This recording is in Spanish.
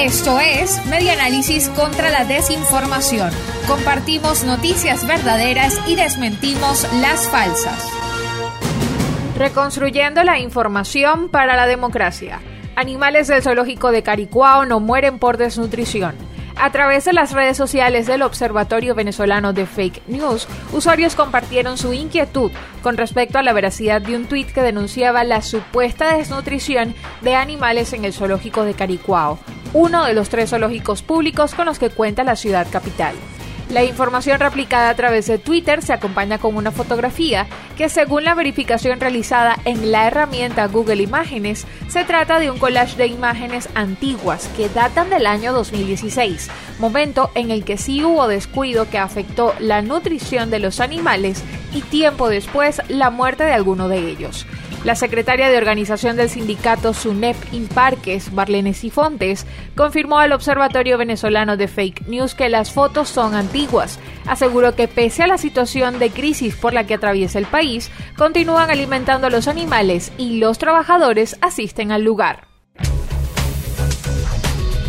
Esto es Media Análisis contra la Desinformación. Compartimos noticias verdaderas y desmentimos las falsas. Reconstruyendo la información para la democracia. Animales del zoológico de Caricuao no mueren por desnutrición. A través de las redes sociales del Observatorio Venezolano de Fake News, usuarios compartieron su inquietud con respecto a la veracidad de un tuit que denunciaba la supuesta desnutrición de animales en el zoológico de Caricuao, uno de los tres zoológicos públicos con los que cuenta la ciudad capital. La información replicada a través de Twitter se acompaña con una fotografía que según la verificación realizada en la herramienta Google Imágenes, se trata de un collage de imágenes antiguas que datan del año 2016, momento en el que sí hubo descuido que afectó la nutrición de los animales y tiempo después la muerte de alguno de ellos. La secretaria de organización del sindicato SUNEP Imparques, Barlene Cifontes, confirmó al Observatorio Venezolano de Fake News que las fotos son antiguas. Aseguró que pese a la situación de crisis por la que atraviesa el país, continúan alimentando a los animales y los trabajadores asisten al lugar.